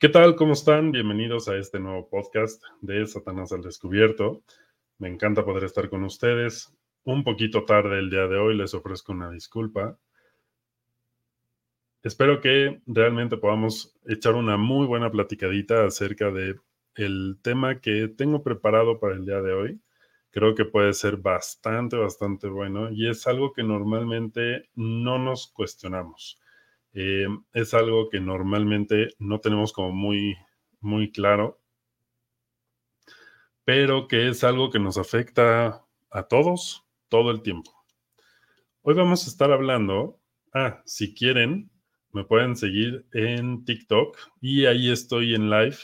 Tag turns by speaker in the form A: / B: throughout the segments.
A: ¿Qué tal? ¿Cómo están? Bienvenidos a este nuevo podcast de Satanás al Descubierto. Me encanta poder estar con ustedes. Un poquito tarde el día de hoy, les ofrezco una disculpa. Espero que realmente podamos echar una muy buena platicadita acerca de el tema que tengo preparado para el día de hoy. Creo que puede ser bastante, bastante bueno y es algo que normalmente no nos cuestionamos. Eh, es algo que normalmente no tenemos como muy, muy claro, pero que es algo que nos afecta a todos todo el tiempo. Hoy vamos a estar hablando, ah, si quieren, me pueden seguir en TikTok y ahí estoy en live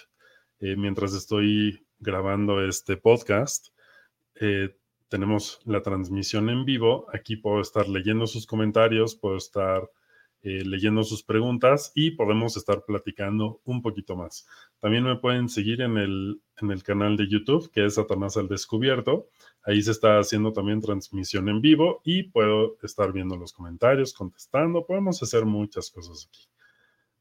A: eh, mientras estoy grabando este podcast. Eh, tenemos la transmisión en vivo. Aquí puedo estar leyendo sus comentarios, puedo estar eh, leyendo sus preguntas y podemos estar platicando un poquito más. También me pueden seguir en el, en el canal de YouTube, que es Satanás al Descubierto. Ahí se está haciendo también transmisión en vivo y puedo estar viendo los comentarios, contestando. Podemos hacer muchas cosas aquí.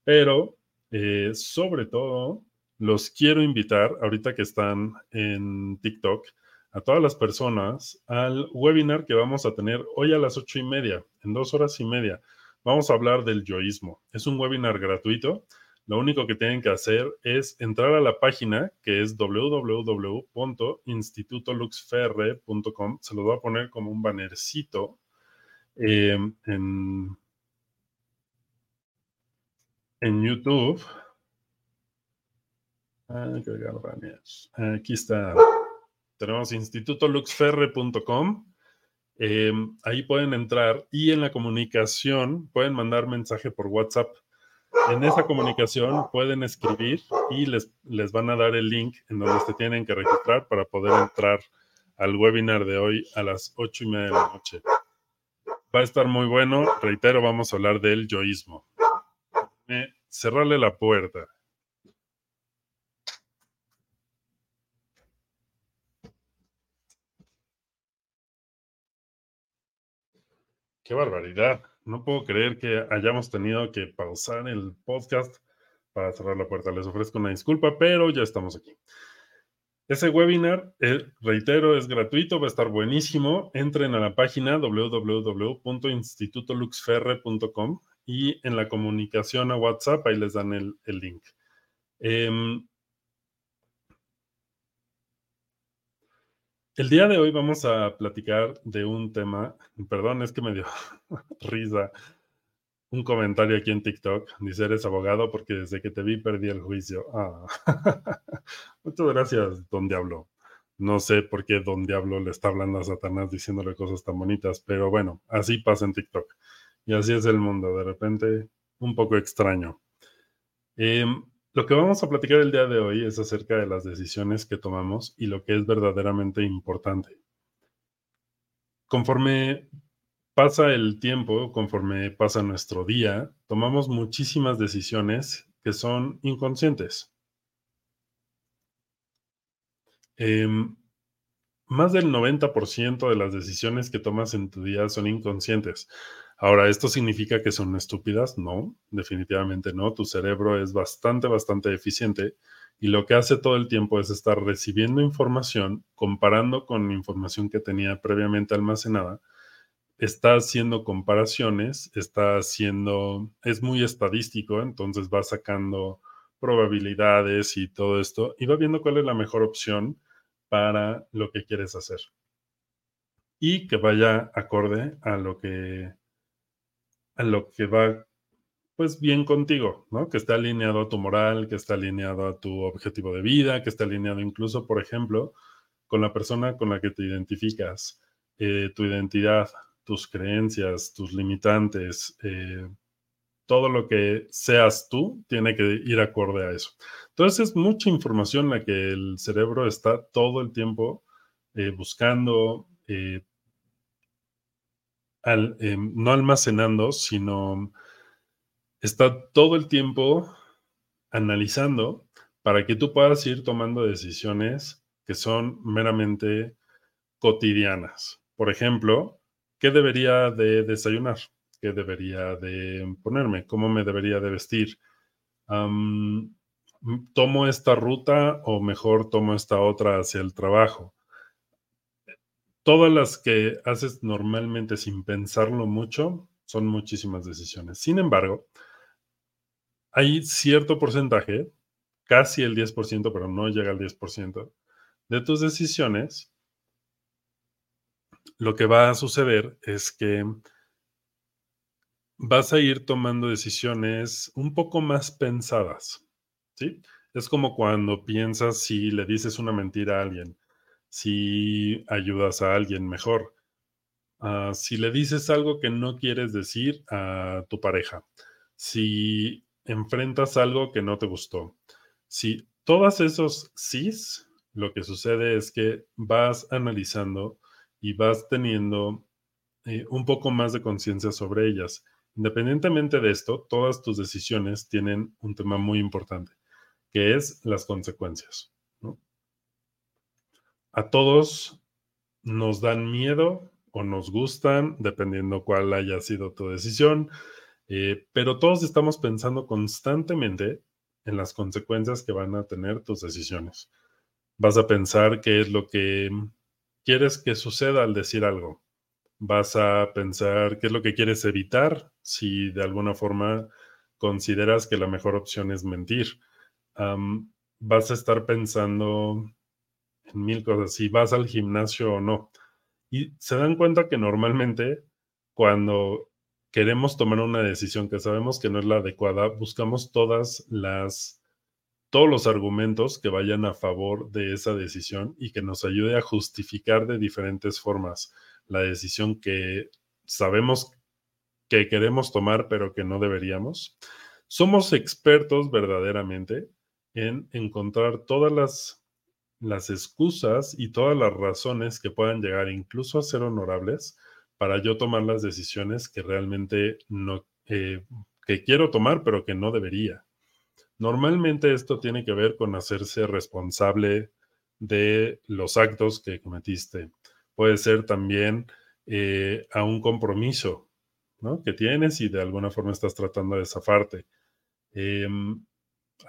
A: Pero, eh, sobre todo, los quiero invitar, ahorita que están en TikTok, a todas las personas al webinar que vamos a tener hoy a las ocho y media, en dos horas y media. Vamos a hablar del yoísmo. Es un webinar gratuito. Lo único que tienen que hacer es entrar a la página que es www.institutoluxferre.com. Se lo voy a poner como un bannercito em, en, en YouTube. Ah, Aquí está. Tenemos institutoluxferre.com eh, ahí pueden entrar y en la comunicación pueden mandar mensaje por WhatsApp. En esa comunicación pueden escribir y les, les van a dar el link en donde se tienen que registrar para poder entrar al webinar de hoy a las ocho y media de la noche. Va a estar muy bueno. Reitero, vamos a hablar del yoísmo. cerrarle la puerta. Qué barbaridad. No puedo creer que hayamos tenido que pausar el podcast para cerrar la puerta. Les ofrezco una disculpa, pero ya estamos aquí. Ese webinar, eh, reitero, es gratuito, va a estar buenísimo. Entren a la página www.institutoluxferre.com y en la comunicación a WhatsApp ahí les dan el, link. Em, El día de hoy vamos a platicar de un tema, perdón, es que me dio risa un comentario aquí en TikTok. Dice, eres abogado porque desde que te vi perdí el juicio. Ah. Muchas gracias, don Diablo. No sé por qué don Diablo le está hablando a Satanás diciéndole cosas tan bonitas, pero bueno, así pasa en TikTok. Y así es el mundo, de repente un poco extraño. Eh, lo que vamos a platicar el día de hoy es acerca de las decisiones que tomamos y lo que es verdaderamente importante. Conforme pasa el tiempo, conforme pasa nuestro día, tomamos muchísimas decisiones que son inconscientes. Em, más del 90% de las decisiones que tomas en tu día son inconscientes. Ahora, ¿esto significa que son estúpidas? No, definitivamente no. Tu cerebro es bastante, bastante eficiente y lo que hace todo el tiempo es estar recibiendo información, comparando con información que tenía previamente almacenada, está haciendo comparaciones, está haciendo, es muy estadístico, entonces va sacando probabilidades y todo esto y va viendo cuál es la mejor opción para lo que quieres hacer y que vaya acorde a lo que a lo que va pues bien contigo, ¿no? Que está alineado a tu moral, que está alineado a tu objetivo de vida, que está alineado incluso, por ejemplo, con la persona con la que te identificas, eh, tu identidad, tus creencias, tus limitantes, eh, todo lo que seas tú tiene que ir acorde a eso. Entonces es mucha información la que el cerebro está todo el tiempo eh, buscando, eh, no almacenando, sino está todo el tiempo analizando para que tú puedas ir tomando decisiones que son meramente cotidianas. Por ejemplo, ¿qué debería de desayunar? ¿Qué debería de ponerme? ¿Cómo me debería de vestir? tomo esta ruta o mejor tomo esta otra hacia el trabajo. Todas las que haces normalmente sin pensarlo mucho son muchísimas decisiones. Sin embargo, hay cierto porcentaje, casi el 10%, pero no llega al 10%, de tus decisiones, lo que va a suceder es que vas a ir tomando decisiones un poco más pensadas, ¿sí? Es como cuando piensas si le dices una mentira a alguien, si ayudas a alguien mejor, ah, si le dices algo que no quieres decir a tu pareja, si enfrentas algo que no te gustó, si todos esos sís, lo que sucede es que vas analizando y vas teniendo eh, un poco más de conciencia sobre ellas. Independientemente de esto, todas tus decisiones tienen un tema muy importante, que es las consecuencias. A todos nos dan miedo o nos gustan, dependiendo cuál haya sido tu decisión, eh, pero todos estamos pensando constantemente en las consecuencias que van a tener tus decisiones. Vas a pensar qué es lo que quieres que suceda al decir algo vas a pensar qué es lo que quieres evitar si de alguna forma consideras que la mejor opción es mentir. vas a estar pensando en mil cosas, si vas al gimnasio o no. Y se dan cuenta que normalmente cuando queremos tomar una decisión que sabemos que no es la adecuada, buscamos todas las todos los argumentos que vayan a favor de esa decisión y que nos ayude a justificar de diferentes formas la decisión que sabemos que queremos tomar, pero que no deberíamos. Somos expertos verdaderamente en encontrar todas las, las excusas y todas las razones que puedan llegar incluso a ser honorables para yo tomar las decisiones que realmente no, eh, que quiero tomar, pero que no debería. Normalmente esto tiene que ver con hacerse responsable de los actos que cometiste, puede ser también eh, a un compromiso ¿no? que tienes y de alguna forma estás tratando de zafarte. Em,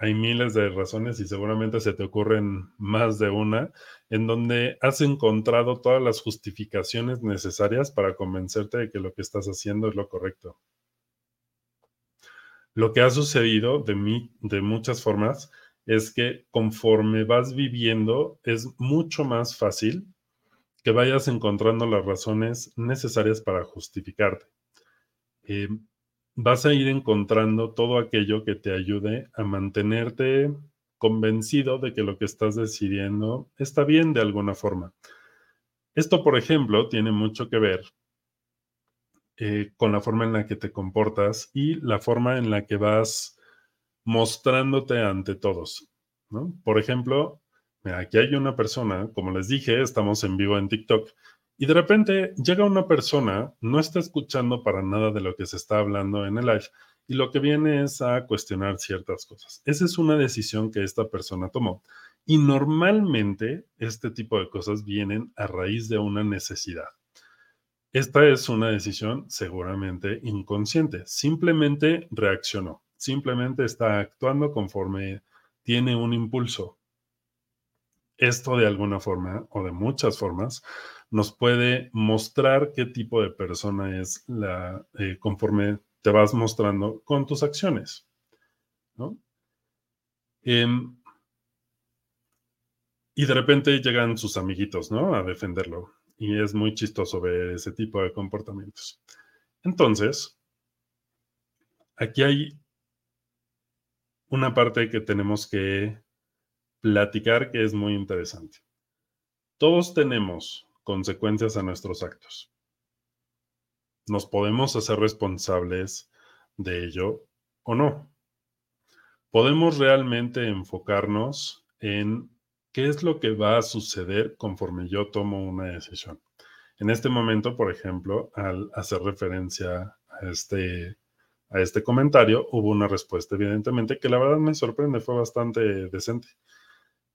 A: hay miles de razones y seguramente se te ocurren más de una en donde has encontrado todas las justificaciones necesarias para convencerte de que lo que estás haciendo es lo correcto. Lo que ha sucedido de mí, de muchas formas, es que conforme vas viviendo es mucho más fácil que vayas encontrando las razones necesarias para justificarte. Eh, vas a ir encontrando todo aquello que te ayude a mantenerte convencido de que lo que estás decidiendo está bien de alguna forma. Esto, por ejemplo, tiene mucho que ver eh, con la forma en la que te comportas y la forma en la que vas mostrándote ante todos. Por ejemplo, aquí hay una persona, como les dije, estamos en vivo en TikTok, y de repente llega una persona, no está escuchando para nada de lo que se está hablando en el live, y lo que viene es a cuestionar ciertas cosas. Esa es una decisión que esta persona tomó. Y normalmente este tipo de cosas vienen a raíz de una necesidad. Esta es una decisión seguramente inconsciente. Simplemente reaccionó. Simplemente está actuando conforme tiene un impulso esto de alguna forma o de muchas formas nos puede mostrar qué tipo de persona es la eh, conforme te vas mostrando con tus acciones. Em, y de repente llegan sus amiguitos, ¿no? A defenderlo. Y es muy chistoso ver ese tipo de comportamientos. Entonces, aquí hay una parte que tenemos que platicar que es muy interesante. Todos tenemos consecuencias a nuestros actos. Nos podemos hacer responsables de ello o no. Podemos realmente enfocarnos en qué es lo que va a suceder conforme yo tomo una decisión. En este momento, por ejemplo, al hacer referencia a este, a este comentario, hubo una respuesta, evidentemente, que la verdad me sorprende, fue bastante decente.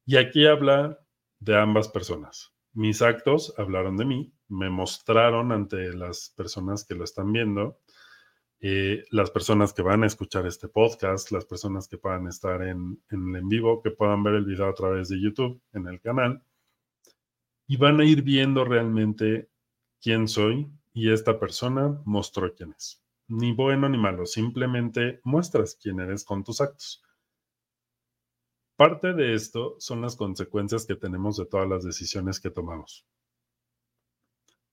A: Y aquí habla de ambas personas. Mis actos hablaron de mí, me mostraron ante las personas que lo están viendo eh, las personas que van a escuchar este podcast, las personas que puedan estar en, en, en vivo, que puedan ver el video a través de YouTube en el canal, y van a ir viendo realmente quién soy y esta persona mostró quién es. Ni bueno ni malo, simplemente muestras quién eres con tus actos. Parte de esto son las consecuencias que tenemos de todas las decisiones que tomamos.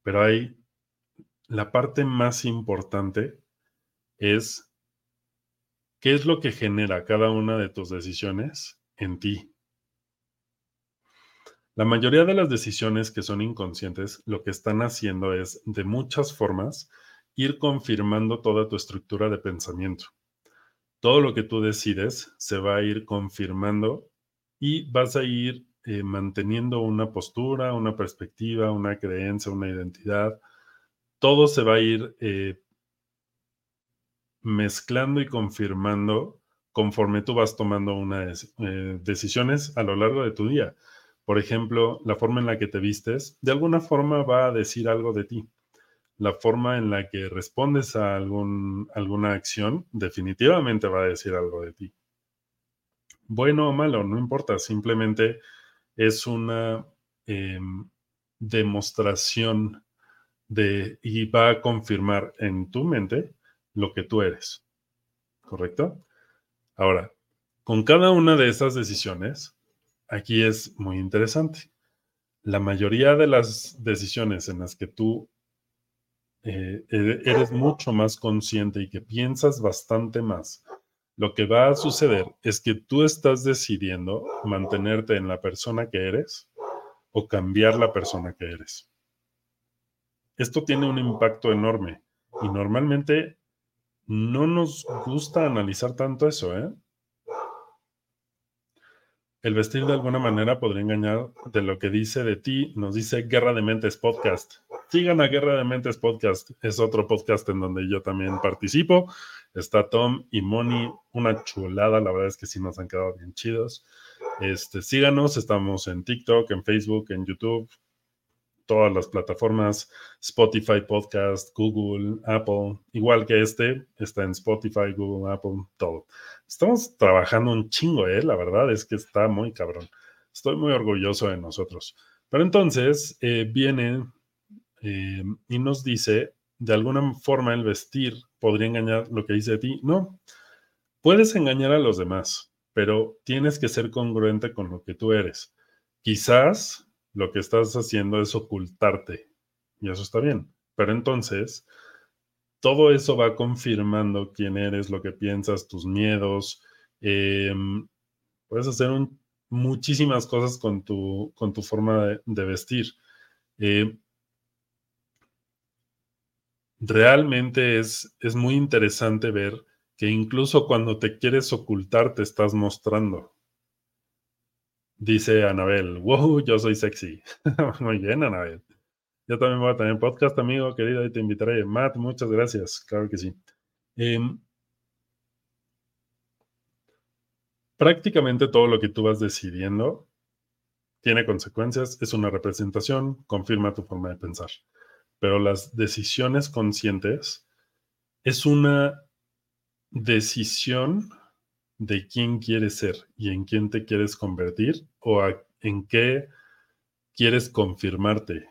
A: Pero hay la parte más importante es qué es lo que genera cada una de tus decisiones en ti. La mayoría de las decisiones que son inconscientes lo que están haciendo es, de muchas formas, ir confirmando toda tu estructura de pensamiento. Todo lo que tú decides se va a ir confirmando y vas a ir eh, manteniendo una postura, una perspectiva, una creencia, una identidad. Todo se va a ir eh, mezclando y confirmando conforme tú vas tomando unas eh, decisiones a lo largo de tu día. Por ejemplo, la forma en la que te vistes, de alguna forma va a decir algo de ti. La forma en la que respondes a algún, alguna acción definitivamente va a decir algo de ti. Bueno o malo, no importa, simplemente es una em, demostración de y va a confirmar en tu mente lo que tú eres. ¿Correcto? Ahora, con cada una de esas decisiones, aquí es muy interesante. La mayoría de las decisiones en las que tú eh, eres mucho más consciente y que piensas bastante más, lo que va a suceder es que tú estás decidiendo mantenerte en la persona que eres o cambiar la persona que eres. Esto tiene un impacto enorme y normalmente no nos gusta analizar tanto eso, ¿eh? El vestir de alguna manera podría engañar de lo que dice de ti, nos dice Guerra de Mentes Podcast. Sigan a Guerra de Mentes Podcast, es otro podcast en donde yo también participo. Está Tom y Moni, una chulada, la verdad es que sí nos han quedado bien chidos. Este, síganos, estamos en TikTok, en Facebook, en YouTube, todas las plataformas, Spotify Podcast, Google, Apple, igual que este, está en Spotify, Google, Apple, todo. Estamos trabajando un chingo, ¿eh? La verdad es que está muy cabrón. Estoy muy orgulloso de nosotros. Pero entonces eh, viene eh, y nos dice, de alguna forma el vestir podría engañar lo que dice de ti. No, puedes engañar a los demás, pero tienes que ser congruente con lo que tú eres. Quizás lo que estás haciendo es ocultarte. Y eso está bien. Pero entonces, todo eso va confirmando quién eres, lo que piensas, tus miedos. Em, puedes hacer muchísimas cosas con tu, con tu forma de, vestir. Eh, realmente es, es muy interesante ver que incluso cuando te quieres ocultar, te estás mostrando. Dice Anabel, wow, yo soy sexy. Muy bien, Anabel. Yo también voy a tener podcast, amigo, querido, y te invitaré. Matt, muchas gracias. Claro que sí. Em, prácticamente todo lo que tú vas decidiendo tiene consecuencias, es una representación, confirma tu forma de pensar. Pero las decisiones conscientes es una decisión de quién quieres ser y en quién te quieres convertir o en qué quieres confirmarte.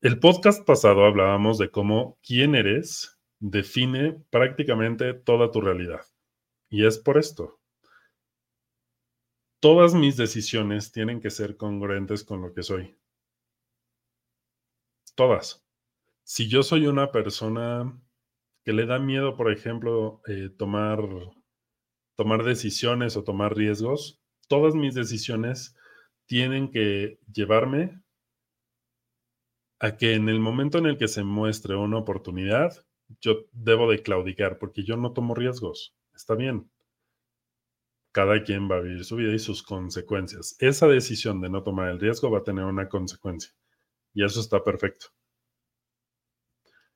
A: El podcast pasado hablábamos de cómo quién eres define prácticamente toda tu realidad. Y es por esto. Todas mis decisiones tienen que ser congruentes con lo que soy. Todas. Si yo soy una persona que le da miedo, por ejemplo, eh, tomar tomar decisiones o tomar riesgos, todas mis decisiones tienen que llevarme a que en el momento en el que se muestre una oportunidad, yo debo de claudicar porque yo no tomo riesgos. Está bien. Cada quien va a vivir su vida y sus consecuencias. Esa decisión de no tomar el riesgo va a tener una consecuencia. Y eso está perfecto.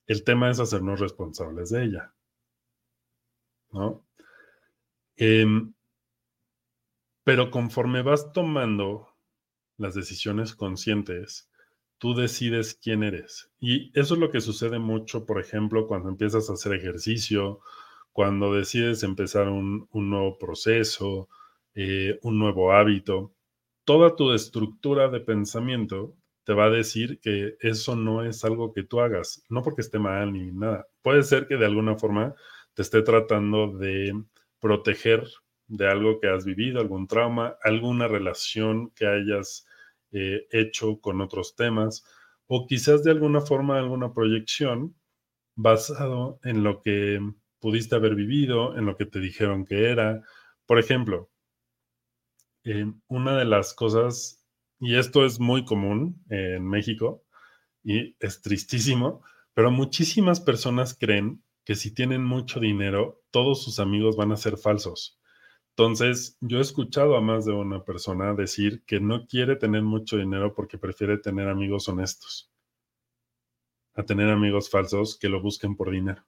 A: El tema es hacernos responsables de ella. ¿No? Em, pero conforme vas tomando las decisiones conscientes, tú decides quién eres. Y eso es lo que sucede mucho, por ejemplo, cuando empiezas a hacer ejercicio, cuando decides empezar un, nuevo proceso, eh, un nuevo hábito. Toda tu estructura de pensamiento te va a decir que eso no es algo que tú hagas, no porque esté mal ni nada. Puede ser que de alguna forma te esté tratando de proteger de algo que has vivido, algún trauma, alguna relación que hayas eh, hecho con otros temas, o quizás de alguna forma alguna proyección basado en lo que pudiste haber vivido, en lo que te dijeron que era. Por ejemplo, eh, una de las cosas y esto es muy común en México y es tristísimo, pero muchísimas personas creen que si tienen mucho dinero, todos sus amigos van a ser falsos. Entonces, yo he escuchado a más de una persona decir que no quiere tener mucho dinero porque prefiere tener amigos honestos a tener amigos falsos que lo busquen por dinero.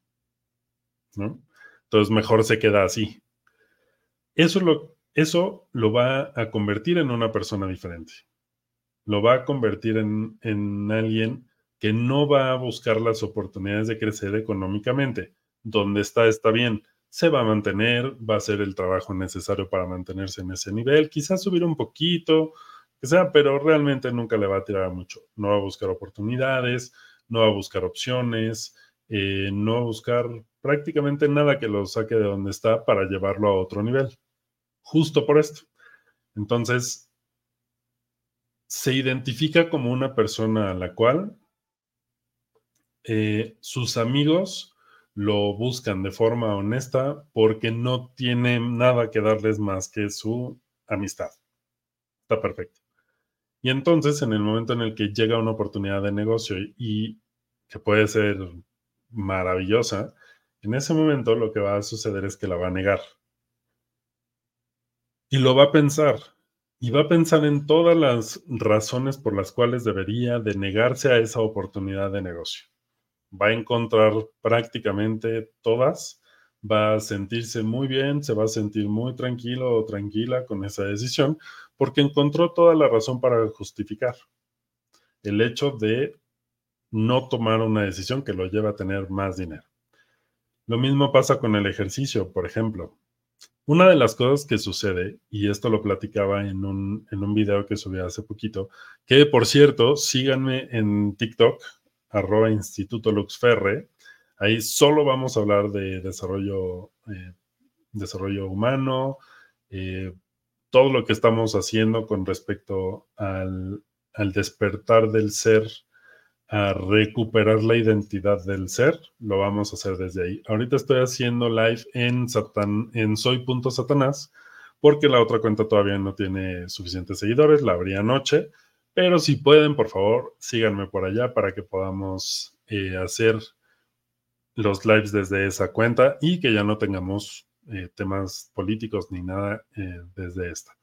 A: ¿no? Entonces, mejor se queda así. Eso lo, eso lo va a convertir en una persona diferente lo va a convertir en, en alguien que no va a buscar las oportunidades de crecer económicamente. Donde está, está bien. Se va a mantener, va a hacer el trabajo necesario para mantenerse en ese nivel, quizás subir un poquito, que sea, pero realmente nunca le va a tirar mucho. No va a buscar oportunidades, no va a buscar opciones, eh, no va a buscar prácticamente nada que lo saque de donde está para llevarlo a otro nivel. Justo por esto. Entonces, se identifica como una persona a la cual eh, sus amigos lo buscan de forma honesta porque no tiene nada que darles más que su amistad. Está perfecto. Y entonces, en el momento en el que llega una oportunidad de negocio y que puede ser maravillosa, en ese momento lo que va a suceder es que la va a negar. Y lo va a pensar, y va a pensar en todas las razones por las cuales debería de negarse a esa oportunidad de negocio. Va a encontrar prácticamente todas, va a sentirse muy bien, se va a sentir muy tranquilo o tranquila con esa decisión, porque encontró toda la razón para justificar el hecho de no tomar una decisión que lo lleva a tener más dinero. Lo mismo pasa con el ejercicio, por ejemplo. Una de las cosas que sucede, y esto lo platicaba en un, en un video que subí hace poquito, que por cierto, síganme en TikTok, arroba Instituto Luxferre. Ahí solo vamos a hablar de desarrollo, eh, desarrollo humano, eh, todo lo que estamos haciendo con respecto al, al despertar del ser a recuperar la identidad del ser, lo vamos a hacer desde ahí. Ahorita estoy haciendo live en, Satan, en soy.satanás, porque la otra cuenta todavía no tiene suficientes seguidores, la abrí anoche, pero si pueden, por favor, síganme por allá para que podamos eh, hacer los lives desde esa cuenta y que ya no tengamos eh, temas políticos ni nada eh, desde esta.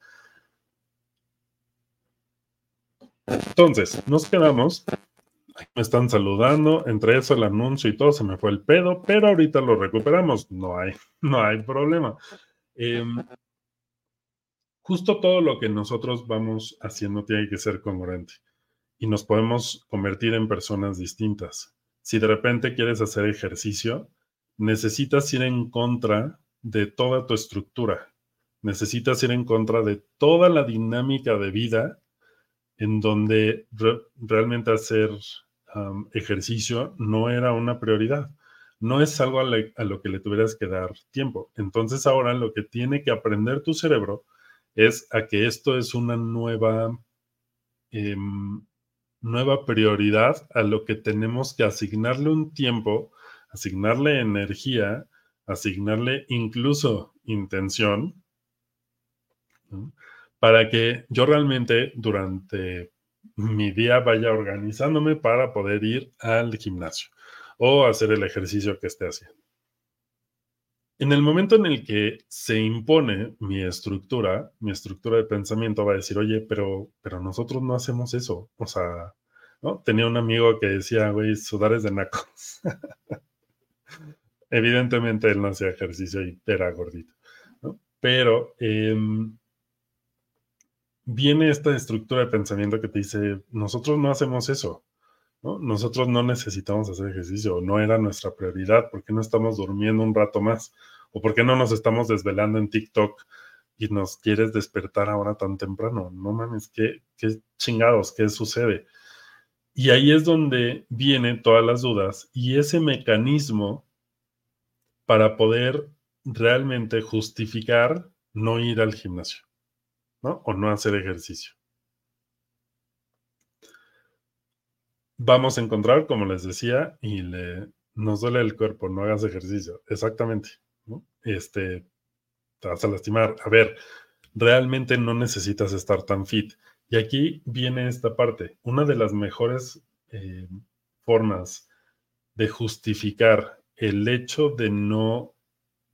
A: Entonces, nos quedamos me están saludando, entre eso el anuncio y todo se me fue el pedo, pero ahorita lo recuperamos, no hay, no hay problema. Em, justo todo lo que nosotros vamos haciendo tiene que ser congruente y nos podemos convertir en personas distintas. Si de repente quieres hacer ejercicio, necesitas ir en contra de toda tu estructura, necesitas ir en contra de toda la dinámica de vida en donde realmente hacer ejercicio no era una prioridad. No es algo a, lo que le tuvieras que dar tiempo. Entonces ahora lo que tiene que aprender tu cerebro es a que esto es una nueva, em, nueva prioridad a lo que tenemos que asignarle un tiempo, asignarle energía, asignarle incluso intención, para que yo realmente durante mi día vaya organizándome para poder ir al gimnasio o hacer el ejercicio que esté haciendo. En el momento en el que se impone mi estructura, mi estructura de pensamiento va a decir, oye, pero, pero nosotros no hacemos eso. O sea, ¿no? Tenía un amigo que decía, güey, sudar es de nacos. Evidentemente él no hacía ejercicio y era gordito. Pero em, viene esta estructura de pensamiento que te dice, nosotros no hacemos eso, ¿no? Nosotros no necesitamos hacer ejercicio, no era nuestra prioridad, ¿por qué no estamos durmiendo un rato más? ¿O por qué no nos estamos desvelando en TikTok y nos quieres despertar ahora tan temprano? No mames, ¿qué, qué chingados? ¿Qué sucede? Y ahí es donde vienen todas las dudas y ese mecanismo para poder realmente justificar no ir al gimnasio, ¿no? O no hacer ejercicio. Vamos a encontrar, como les decía, y le, nos duele el cuerpo, no hagas ejercicio. Exactamente. Este, te vas a lastimar. A ver, realmente no necesitas estar tan fit. Y aquí viene esta parte. Una de las mejores eh, formas de justificar el hecho de no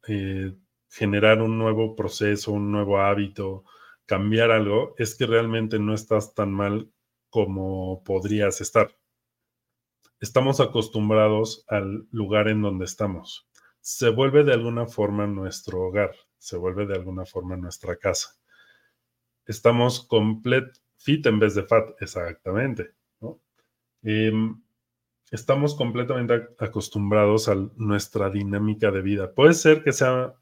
A: eh, generar un nuevo proceso, un nuevo hábito, cambiar algo, es que realmente no estás tan mal como podrías estar. Estamos acostumbrados al lugar en donde estamos. Se vuelve de alguna forma nuestro hogar, se vuelve de alguna forma nuestra casa. Estamos complet fit en vez de fat, exactamente. Em, estamos completamente acostumbrados a nuestra dinámica de vida. Puede ser que sea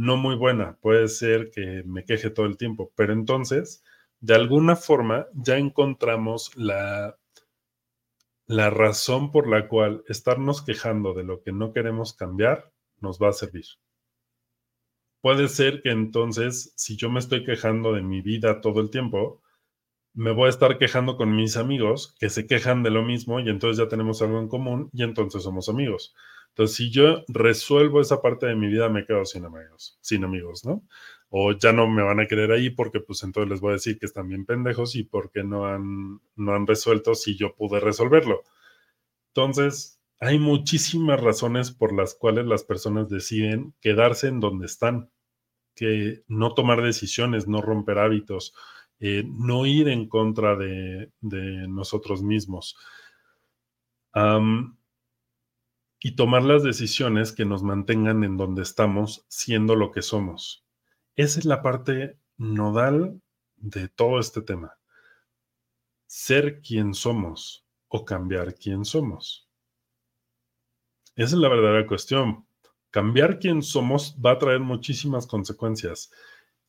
A: no muy buena, puede ser que me queje todo el tiempo, pero entonces, de alguna forma, ya encontramos la, la razón por la cual estarnos quejando de lo que no queremos cambiar nos va a servir. Puede ser que entonces, si yo me estoy quejando de mi vida todo el tiempo, me voy a estar quejando con mis amigos que se quejan de lo mismo y entonces ya tenemos algo en común y entonces somos amigos. Entonces, si yo resuelvo esa parte de mi vida, me quedo sin amigos, sin amigos, ¿no? O ya no me van a querer ahí porque pues entonces les voy a decir que están bien pendejos y porque no han, no han resuelto si yo pude resolverlo. Entonces, hay muchísimas razones por las cuales las personas deciden quedarse en donde están, que no tomar decisiones, no romper hábitos, eh, no ir en contra de, nosotros mismos y tomar las decisiones que nos mantengan en donde estamos, siendo lo que somos. Esa es la parte nodal de todo este tema. Ser quien somos o cambiar quién somos. Esa es la verdadera cuestión. Cambiar quién somos va a traer muchísimas consecuencias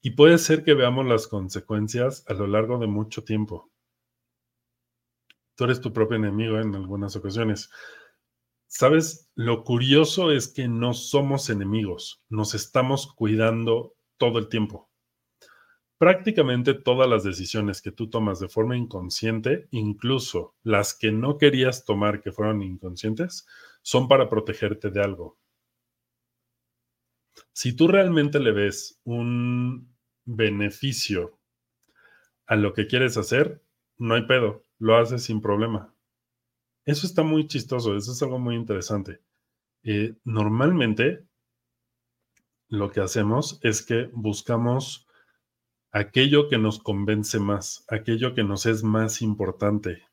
A: y puede ser que veamos las consecuencias a lo largo de mucho tiempo. Tú eres tu propio enemigo en algunas ocasiones. Sabes, lo curioso es que no somos enemigos, nos estamos cuidando todo el tiempo. Prácticamente todas las decisiones que tú tomas de forma inconsciente, incluso las que no querías tomar que fueron inconscientes, son para protegerte de algo. Si tú realmente le ves un beneficio a lo que quieres hacer, no hay pedo, lo haces sin problema. Eso está muy chistoso, eso es algo muy interesante. Eh, normalmente lo que hacemos es que buscamos aquello que nos convence más, aquello que nos es más importante.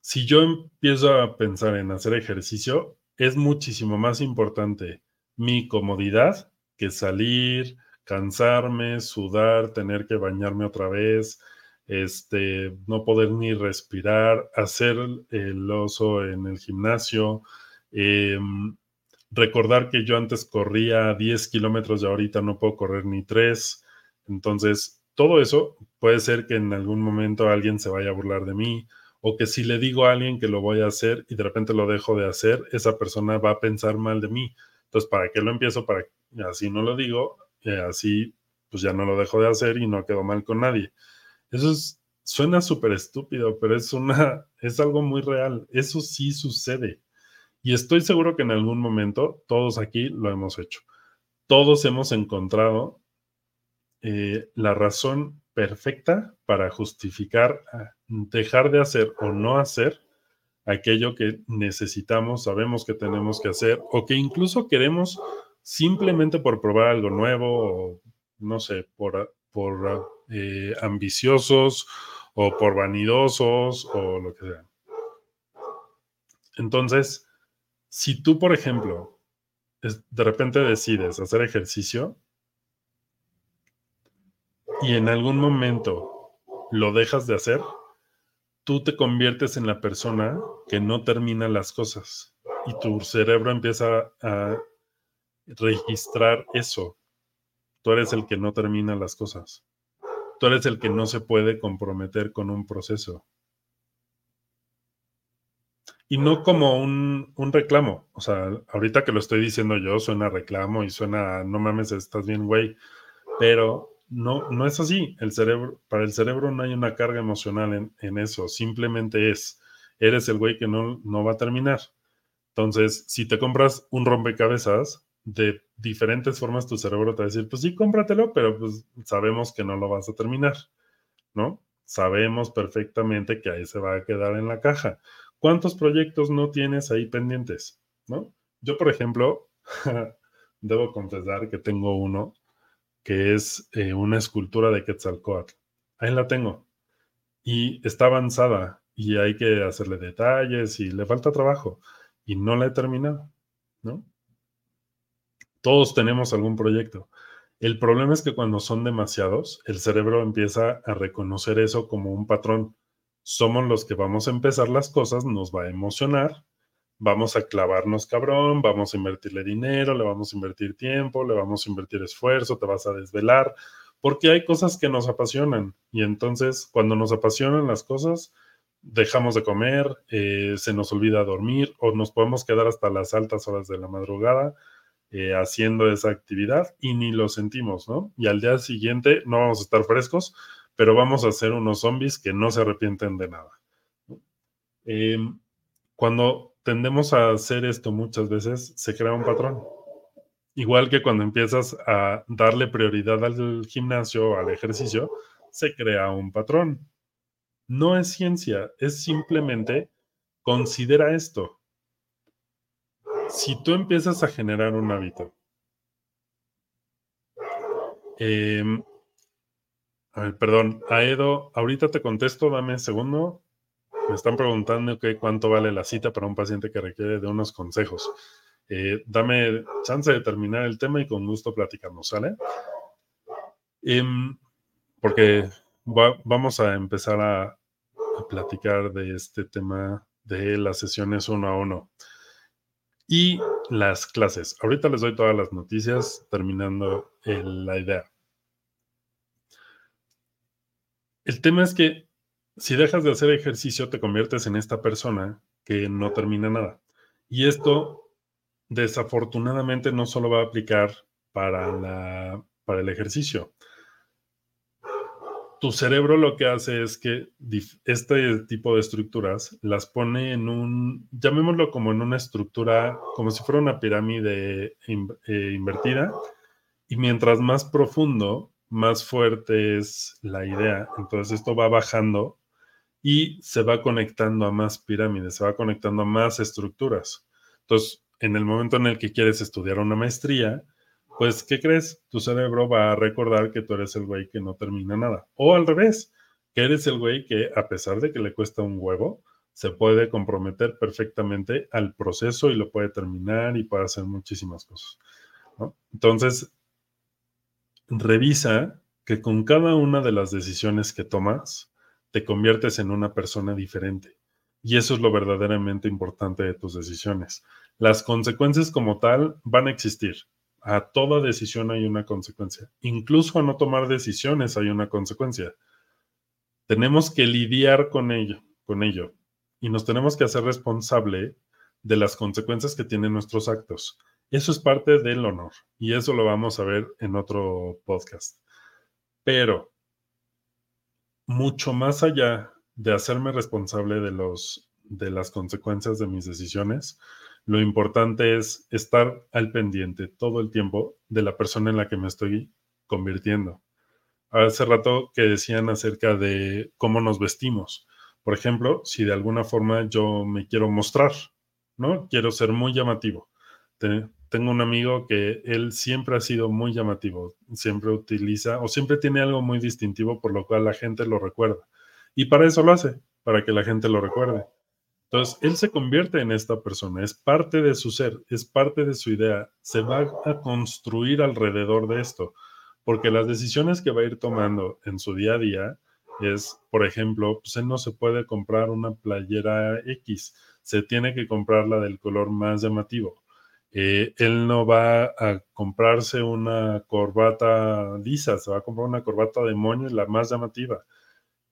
A: Si yo empiezo a pensar en hacer ejercicio, es muchísimo más importante mi comodidad que salir, cansarme, sudar, tener que bañarme otra vez, este, no poder ni respirar, hacer el oso en el gimnasio, em, recordar que yo antes corría 10 kilómetros y ahorita no puedo correr ni 3. Entonces, todo eso puede ser que en algún momento alguien se vaya a burlar de mí o que si le digo a alguien que lo voy a hacer y de repente lo dejo de hacer, esa persona va a pensar mal de mí. Entonces, ¿para qué lo empiezo? Para así no lo digo, así pues ya no lo dejo de hacer y no quedo mal con nadie. Eso suena súper estúpido, pero es una, es algo muy real. Eso sí sucede. Y estoy seguro que en algún momento todos aquí lo hemos hecho. Todos hemos encontrado eh, la razón perfecta para justificar ah, dejar de hacer o no hacer aquello que necesitamos, sabemos que tenemos que hacer o que incluso queremos simplemente por probar algo nuevo o no sé, por, por eh, ambiciosos o por vanidosos o lo que sea. Entonces, si tú, por ejemplo, de repente decides hacer ejercicio y en algún momento lo dejas de hacer, tú te conviertes en la persona que no termina las cosas y tu cerebro empieza a registrar eso. Tú eres el que no termina las cosas. Tú eres el que no se puede comprometer con un proceso. Y no como un, reclamo. O sea, ahorita que lo estoy diciendo yo, suena reclamo y suena, no mames, estás bien, güey. Pero no, no es así. El cerebro, para el cerebro no hay una carga emocional en, en eso. Simplemente es, eres el güey que no, no va a terminar. Entonces, si te compras un rompecabezas, de diferentes formas tu cerebro te va a decir, pues sí, cómpratelo, pero pues sabemos que no lo vas a terminar, ¿no? Sabemos perfectamente que ahí se va a quedar en la caja. ¿Cuántos proyectos no tienes ahí pendientes, no? Yo, por ejemplo, debo confesar que tengo uno que es eh, una escultura de Quetzalcoatl. Ahí la tengo. Y está avanzada y hay que hacerle detalles y le falta trabajo. Y no la he terminado, ¿no? Todos tenemos algún proyecto. El problema es que cuando son demasiados, el cerebro empieza a reconocer eso como un patrón. Somos los que vamos a empezar las cosas, nos va a emocionar, vamos a clavarnos cabrón, vamos a invertirle dinero, le vamos a invertir tiempo, le vamos a invertir esfuerzo, te vas a desvelar, porque hay cosas que nos apasionan. Y entonces, cuando nos apasionan las cosas, dejamos de comer, eh, se nos olvida dormir o nos podemos quedar hasta las altas horas de la madrugada eh, haciendo esa actividad y ni lo sentimos, ¿no? Y al día siguiente no vamos a estar frescos, pero vamos a ser unos zombies que no se arrepienten de nada. Em, cuando tendemos a hacer esto muchas veces, se crea un patrón. Igual que cuando empiezas a darle prioridad al gimnasio al ejercicio, se crea un patrón. No es ciencia, es simplemente considera esto si tú empiezas a generar un hábito, em, a ver, perdón, Aedo, ahorita te contesto, dame un segundo. Me están preguntando cuánto vale la cita para un paciente que requiere de unos consejos. Eh, dame chance de terminar el tema y con gusto platicamos, ¿sale? Em, porque vamos a empezar a platicar de este tema de las sesiones uno a uno. Y las clases. Ahorita les doy todas las noticias terminando la idea. El tema es que si dejas de hacer ejercicio te conviertes en esta persona que no termina nada. Y esto desafortunadamente no solo va a aplicar para, la, para el ejercicio tu cerebro lo que hace es que este tipo de estructuras las pone en un, llamémoslo como en una estructura, como si fuera una pirámide eh, invertida, y mientras más profundo, más fuerte es la idea. Entonces esto va bajando y se va conectando a más pirámides, se va conectando a más estructuras. Entonces, en el momento en el que quieres estudiar una maestría, pues, ¿qué crees? Tu cerebro va a recordar que tú eres el güey que no termina nada. O al revés, que eres el güey que, a pesar de que le cuesta un huevo, se puede comprometer perfectamente al proceso y lo puede terminar y puede hacer muchísimas cosas. Entonces, revisa que con cada una de las decisiones que tomas, te conviertes en una persona diferente. Y eso es lo verdaderamente importante de tus decisiones. Las consecuencias como tal van a existir a toda decisión hay una consecuencia. Incluso a no tomar decisiones hay una consecuencia. Tenemos que lidiar con ello, con ello. Y nos tenemos que hacer responsable de las consecuencias que tienen nuestros actos. Eso es parte del honor. Y eso lo vamos a ver en otro podcast. Pero, mucho más allá de hacerme responsable de, los, de las consecuencias de mis decisiones, lo importante es estar al pendiente todo el tiempo de la persona en la que me estoy convirtiendo. Hace rato que decían acerca de cómo nos vestimos. Por ejemplo, si de alguna forma yo me quiero mostrar, ¿no? Quiero ser muy llamativo. tengo un amigo que él siempre ha sido muy llamativo, siempre utiliza o siempre tiene algo muy distintivo por lo cual la gente lo recuerda. Y para eso lo hace, para que la gente lo recuerde. Entonces, él se convierte en esta persona, es parte de su ser, es parte de su idea, se va a construir alrededor de esto. porque las decisiones que va a ir tomando en su día a día es, por ejemplo, pues él no se puede comprar una playera X, se tiene que comprar la del color más llamativo. Eh, él no va a comprarse una corbata lisa, se va a comprar una corbata de moño, la más llamativa.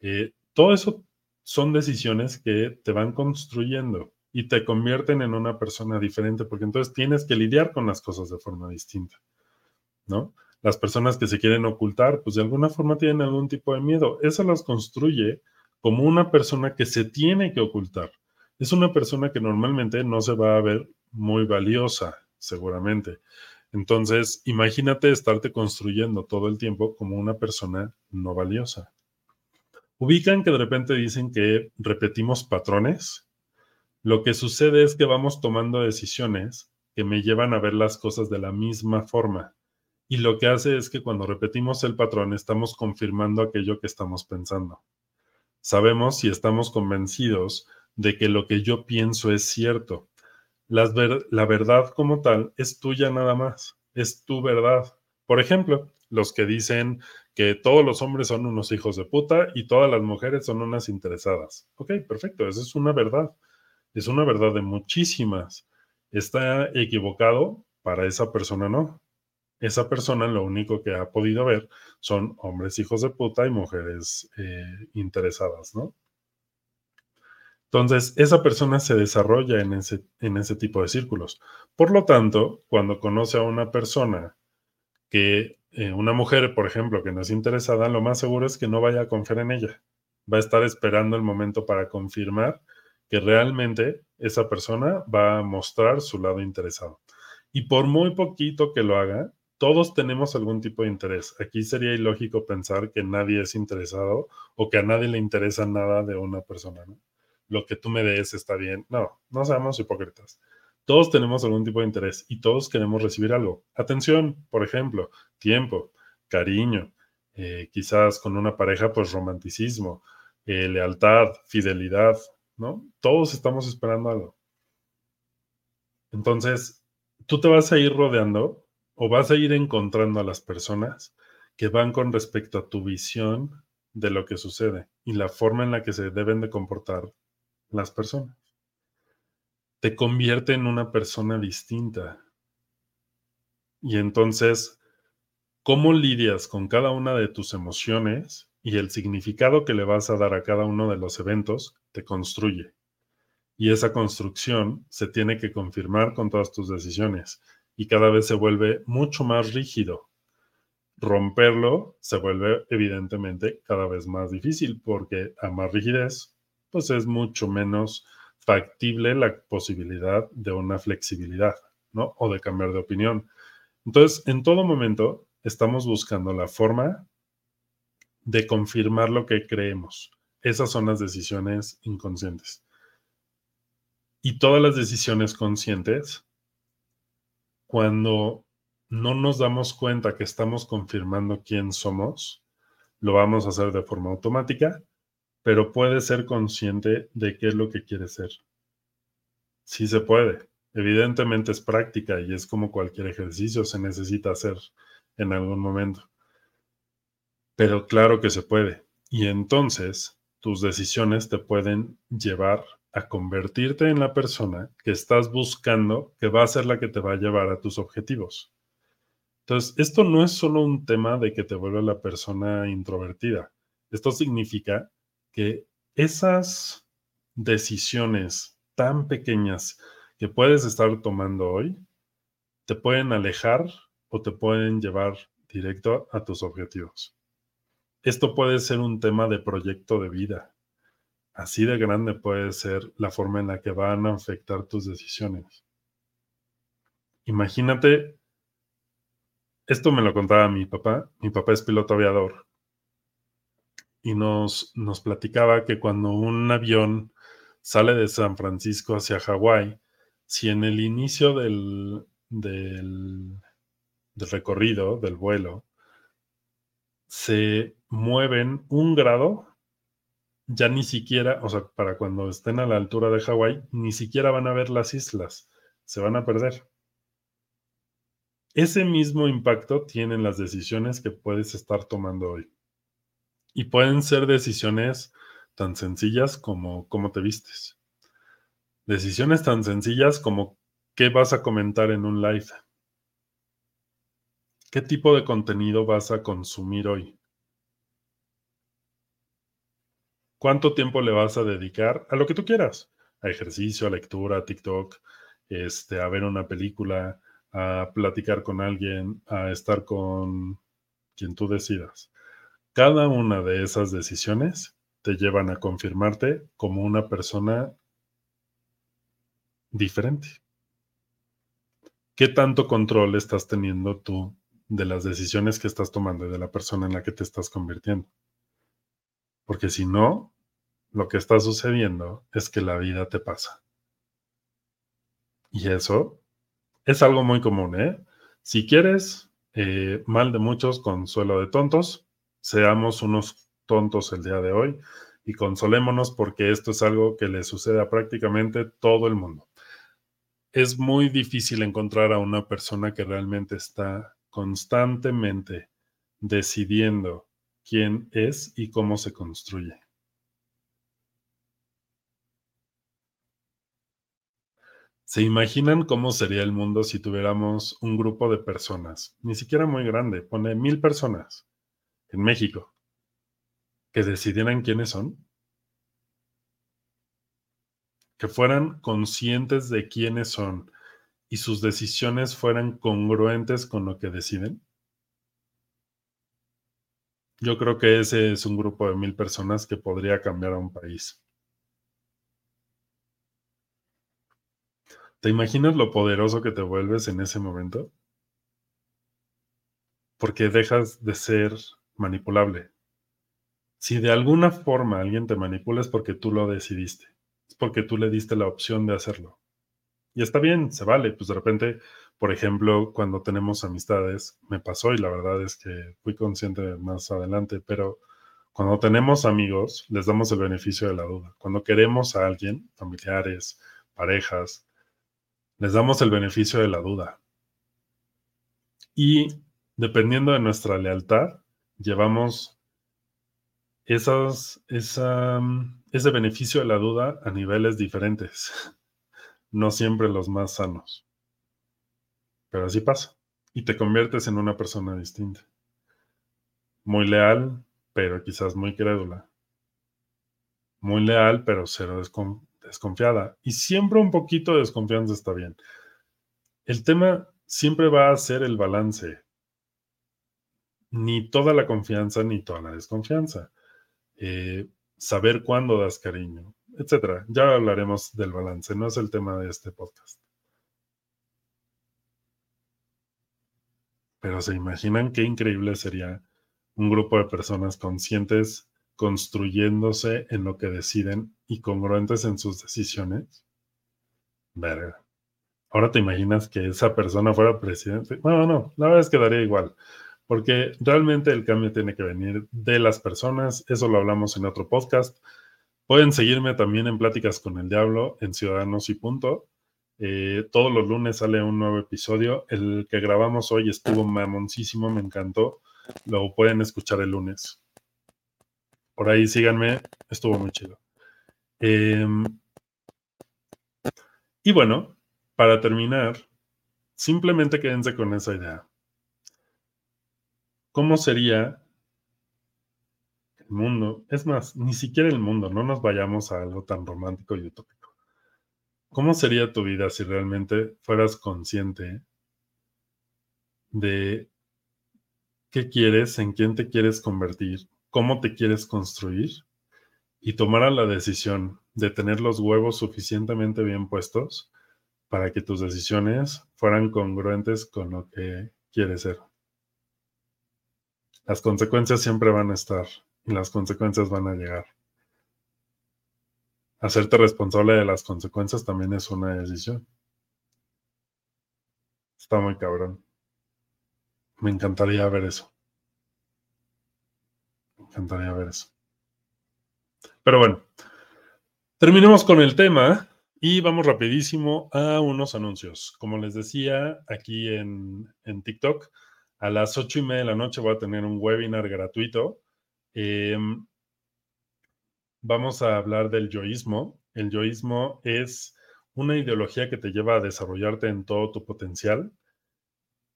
A: Eh, todo eso son decisiones que te van construyendo y te convierten en una persona diferente, porque entonces tienes que lidiar con las cosas de forma distinta, ¿no? Las personas que se quieren ocultar, pues de alguna forma tienen algún tipo de miedo. Eso las construye como una persona que se tiene que ocultar. Es una persona que normalmente no se va a ver muy valiosa, seguramente. Entonces, imagínate estarte construyendo todo el tiempo como una persona no valiosa. Ubican que de repente dicen que repetimos patrones. Lo que sucede es que vamos tomando decisiones que me llevan a ver las cosas de la misma forma. Y lo que hace es que cuando repetimos el patrón estamos confirmando aquello que estamos pensando. Sabemos si estamos convencidos de que lo que yo pienso es cierto. la verdad como tal es tuya nada más, es tu verdad. Por ejemplo, los que dicen que todos los hombres son unos hijos de puta y todas las mujeres son unas interesadas. Ok, perfecto, esa es una verdad. Es una verdad de muchísimas. ¿Está equivocado? Para esa persona no esa persona lo único que ha podido ver son hombres hijos de puta y mujeres eh, interesadas, ¿no? Entonces, esa persona se desarrolla en ese, en ese tipo de círculos. Por lo tanto, cuando conoce a una persona que, eh, una mujer, por ejemplo, que no es interesada, lo más seguro es que no vaya a confiar en ella. Va a estar esperando el momento para confirmar que realmente esa persona va a mostrar su lado interesado. Y por muy poquito que lo haga, todos tenemos algún tipo de interés. Aquí sería ilógico pensar que nadie es interesado o que a nadie le interesa nada de una persona. Lo que tú me des está bien. No, no seamos hipócritas. Todos tenemos algún tipo de interés y todos queremos recibir algo. Atención, por ejemplo, tiempo, cariño, eh, quizás con una pareja, pues romanticismo, eh, lealtad, fidelidad, ¿no? Todos estamos esperando algo. Entonces, tú te vas a ir rodeando o vas a ir encontrando a las personas que van con respecto a tu visión de lo que sucede y la forma en la que se deben de comportar las personas. Te convierte en una persona distinta. Y entonces, ¿cómo lidias con cada una de tus emociones y el significado que le vas a dar a cada uno de los eventos te construye? Y esa construcción se tiene que confirmar con todas tus decisiones y cada vez se vuelve mucho más rígido. Romperlo se vuelve evidentemente cada vez más difícil porque a más rigidez, pues es mucho menos factible la posibilidad de una flexibilidad, ¿no? O de cambiar de opinión. Entonces, en todo momento estamos buscando la forma de confirmar lo que creemos. Esas son las decisiones inconscientes. Y todas las decisiones conscientes cuando no nos damos cuenta que estamos confirmando quién somos, lo vamos a hacer de forma automática, pero puede ser consciente de qué es lo que quiere ser. Sí se puede. Evidentemente es práctica y es como cualquier ejercicio, se necesita hacer en algún momento. Pero claro que se puede. Y entonces tus decisiones te pueden llevar a convertirte en la persona que estás buscando, que va a ser la que te va a llevar a tus objetivos. Entonces, esto no es solo un tema de que te vuelva la persona introvertida. Esto significa que esas decisiones tan pequeñas que puedes estar tomando hoy te pueden alejar o te pueden llevar directo a tus objetivos. Esto puede ser un tema de proyecto de vida Así de grande puede ser la forma en la que van a afectar tus decisiones. Imagínate, esto me lo contaba mi papá, mi papá es piloto aviador, y nos, platicaba que cuando un avión sale de San Francisco hacia Hawái, si en el inicio del, del recorrido, del vuelo, se mueven un grado, ya ni siquiera, o sea, para cuando estén a la altura de Hawái, ni siquiera van a ver las islas, se van a perder. ese mismo impacto tienen las decisiones que puedes estar tomando hoy. Y pueden ser decisiones tan sencillas como cómo te vistes. Decisiones tan sencillas como qué vas a comentar en un live. ¿Qué tipo de contenido vas a consumir hoy? ¿Cuánto tiempo le vas a dedicar a lo que tú quieras? A ejercicio, a lectura, a TikTok, este, a ver una película, a platicar con alguien, a estar con quien tú decidas. Cada una de esas decisiones te llevan a confirmarte como una persona diferente. ¿Qué tanto control estás teniendo tú de las decisiones que estás tomando y de la persona en la que te estás convirtiendo? Porque si no, lo que está sucediendo es que la vida te pasa. Y eso es algo muy común, ¿eh? Si quieres, eh, mal de muchos, consuelo de tontos, seamos unos tontos el día de hoy y consolémonos porque esto es algo que le sucede a prácticamente todo el mundo. Es muy difícil encontrar a una persona que realmente está constantemente decidiendo quién es y cómo se construye. ¿Se imaginan cómo sería el mundo si tuviéramos un grupo de personas, ni siquiera muy grande, pone mil personas en México, que decidieran quiénes son? Que fueran conscientes de quiénes son y sus decisiones fueran congruentes con lo que deciden. Yo creo que ese es un grupo de mil personas que podría cambiar a un país. ¿Te imaginas lo poderoso que te vuelves en ese momento? Porque dejas de ser manipulable. Si de alguna forma alguien te manipula es porque tú lo decidiste, es porque tú le diste la opción de hacerlo. Y está bien, se vale. Pues de repente, por ejemplo, cuando tenemos amistades, me pasó y la verdad es que fui consciente más adelante, pero cuando tenemos amigos, les damos el beneficio de la duda. Cuando queremos a alguien, familiares, parejas, les damos el beneficio de la duda. Y dependiendo de nuestra lealtad, llevamos esa, ese beneficio de la duda a niveles diferentes, no siempre los más sanos. Pero así pasa. Y te conviertes en una persona distinta. Muy leal, pero quizás muy crédula. Muy leal, pero cero desconfiada. Y siempre un poquito de desconfianza está bien. El tema siempre va a ser el balance. Ni toda la confianza ni toda la desconfianza. Eh, saber cuándo das cariño, etcétera. Ya hablaremos del balance, no es el tema de este podcast. Pero se imaginan qué increíble sería un grupo de personas conscientes construyéndose en lo que deciden y congruentes en sus decisiones. Verga. Ahora te imaginas que esa persona fuera presidente. No, no, la verdad es que daría igual, porque realmente el cambio tiene que venir de las personas. Eso lo hablamos en otro podcast. Pueden seguirme también en Pláticas con el Diablo en Ciudadanos y Punto. Eh, todos los lunes sale un nuevo episodio. El que grabamos hoy estuvo mamoncísimo, me encantó. Lo pueden escuchar el lunes. Por ahí síganme, estuvo muy chido. Em, y bueno, para terminar, simplemente quédense con esa idea. ¿Cómo sería el mundo? Es más, ni siquiera el mundo, no nos vayamos a algo tan romántico y utópico. ¿Cómo sería tu vida si realmente fueras consciente de qué quieres, en quién te quieres convertir, cómo te quieres construir y tomara la decisión de tener los huevos suficientemente bien puestos para que tus decisiones fueran congruentes con lo que quieres ser. Las consecuencias siempre van a estar y las consecuencias van a llegar. Hacerte responsable de las consecuencias también es una decisión. Está muy cabrón. Me encantaría ver eso. Me encantaría ver eso. Pero bueno, terminemos con el tema Y vamos rapidísimo a unos anuncios. Como les decía, aquí en, TikTok, a las ocho y media de la noche voy a tener un webinar gratuito. Em, vamos a hablar del yoísmo. El yoísmo es una ideología que te lleva a desarrollarte en todo tu potencial.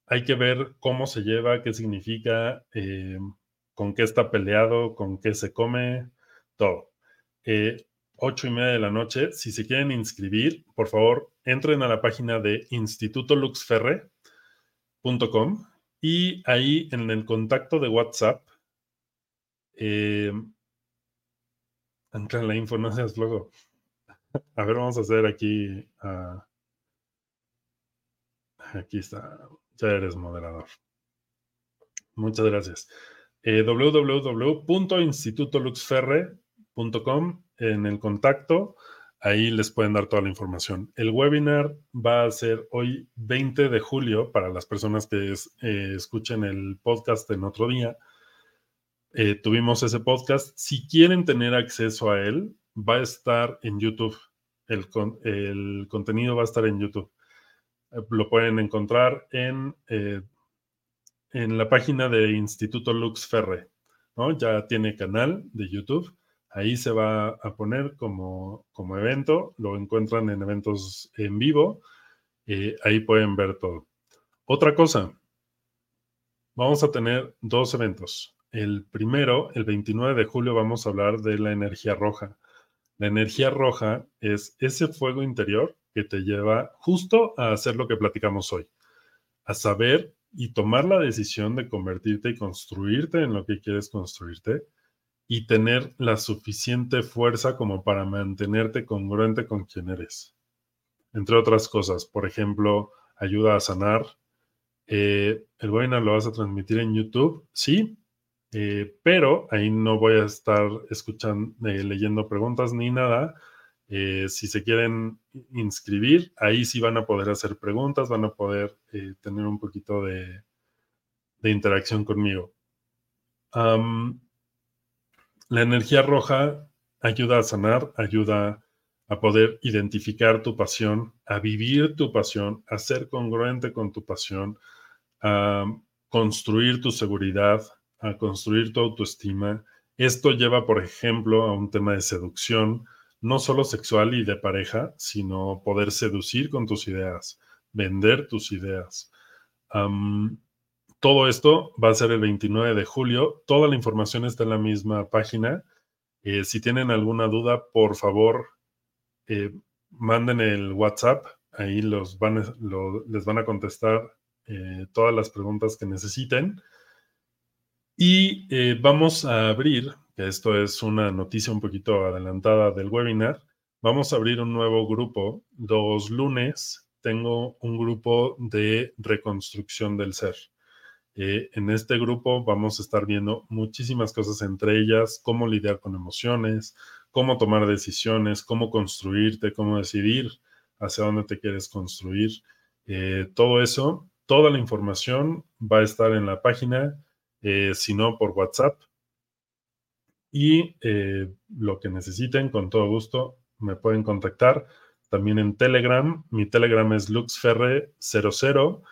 A: Hay que ver cómo se lleva, qué significa, em, con qué está peleado, con qué se come, todo. Eh, ocho y media de la noche. Si se quieren inscribir, por favor, entren a la página de institutoluxferre.com y ahí en el contacto de WhatsApp, eh, la info, no seas luego. A ver, vamos a hacer aquí. Ah, aquí está. Ya eres moderador. Muchas gracias. Eh, www.institutoluxferre.com en el contacto. Ahí les pueden dar toda la información. El webinar va a ser hoy 20 de julio para las personas que eh, escuchen el podcast en otro día. Eh, tuvimos ese podcast. Si quieren tener acceso a él, va a estar en YouTube. El, contenido va a estar en YouTube. Eh, lo pueden encontrar en, en la página de Instituto Lux Ferre. ¿no? Ya tiene canal de YouTube Ahí se va a poner como, como evento, lo encuentran en eventos en vivo, eh, ahí pueden ver todo. Otra cosa, vamos a tener dos eventos. El primero, el 29 de julio, vamos a hablar de la energía roja. La energía roja es ese fuego interior que te lleva justo a hacer lo que platicamos hoy, a saber y tomar la decisión de convertirte y construirte en lo que quieres construirte y tener la suficiente fuerza como para mantenerte congruente con quien eres. Entre otras cosas, por ejemplo, ayuda a sanar. Eh, el webinar lo vas a transmitir en YouTube, sí, eh, pero ahí no voy a estar escuchando, eh, leyendo preguntas ni nada. si se quieren inscribir, ahí sí van a poder hacer preguntas, van a poder tener un poquito de, interacción conmigo. La energía roja ayuda a sanar, ayuda a poder identificar tu pasión, a vivir tu pasión, a ser congruente con tu pasión, a construir tu seguridad, a construir tu autoestima. Esto lleva, por ejemplo, a un tema de seducción, no solo sexual y de pareja, sino poder seducir con tus ideas, vender tus ideas. Todo esto va a ser el 29 de julio. Toda la información está en la misma página. Eh, si tienen alguna duda, por favor, eh, manden el WhatsApp. Ahí los van, les van a contestar eh, todas las preguntas que necesiten. Y vamos a abrir, que esto es una noticia un poquito adelantada del webinar, vamos a abrir un nuevo grupo. Los lunes tengo un grupo de reconstrucción del ser. Eh, en este grupo vamos a estar viendo muchísimas cosas, entre ellas cómo lidiar con emociones, cómo tomar decisiones, cómo construirte, cómo decidir hacia dónde te quieres construir. Eh, todo eso, toda la información va a estar en la página, eh, si no por WhatsApp. Y lo que necesiten, con todo gusto, me pueden contactar. También en Telegram. Mi Telegram es luxferre00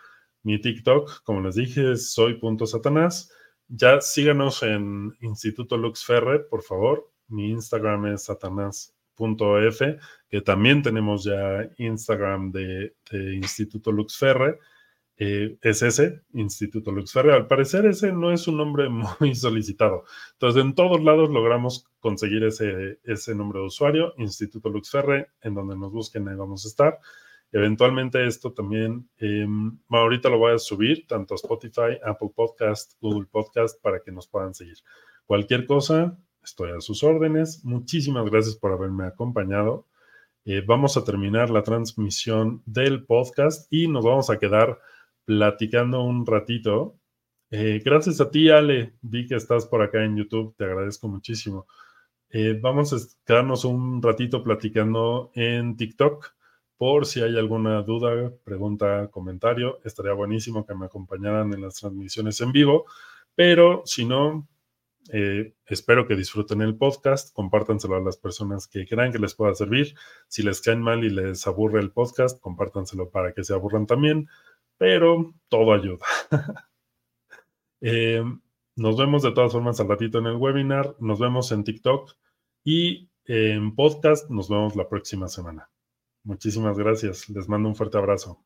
A: mi TikTok, como les dije, es soy.satanás. Ya síganos en Instituto Luxferre, por favor. Mi Instagram es satanás.f, que también tenemos ya Instagram de, Instituto Luxferre. Eh, es ese, Instituto Luxferre. Al parecer ese no es un nombre muy solicitado. Entonces, en todos lados logramos conseguir ese, ese nombre de usuario, Instituto Luxferre, en donde nos busquen ahí vamos a estar. Eventualmente esto también, em, ahorita lo voy a subir tanto a Spotify, Apple Podcast, Google Podcast para que nos puedan seguir. Cualquier cosa, estoy a sus órdenes. Muchísimas gracias por haberme acompañado. Eh, vamos a terminar la transmisión del podcast y nos vamos a quedar platicando un ratito. Eh, gracias a ti, Ale. Vi que estás por acá en YouTube. Te agradezco muchísimo. Eh, vamos a quedarnos un ratito platicando en TikTok. Por si hay alguna duda, pregunta, comentario, estaría buenísimo que me acompañaran en las transmisiones en vivo, pero si no, Eh, espero que disfruten el podcast, compártanselo a las personas que crean que les pueda servir. Si les caen mal y les aburre el podcast, compártanselo para que se aburran también, pero todo ayuda. Eh, nos vemos de todas formas al ratito en el webinar, nos vemos en TikTok y en podcast nos vemos la próxima semana. Muchísimas gracias, les mando un fuerte abrazo.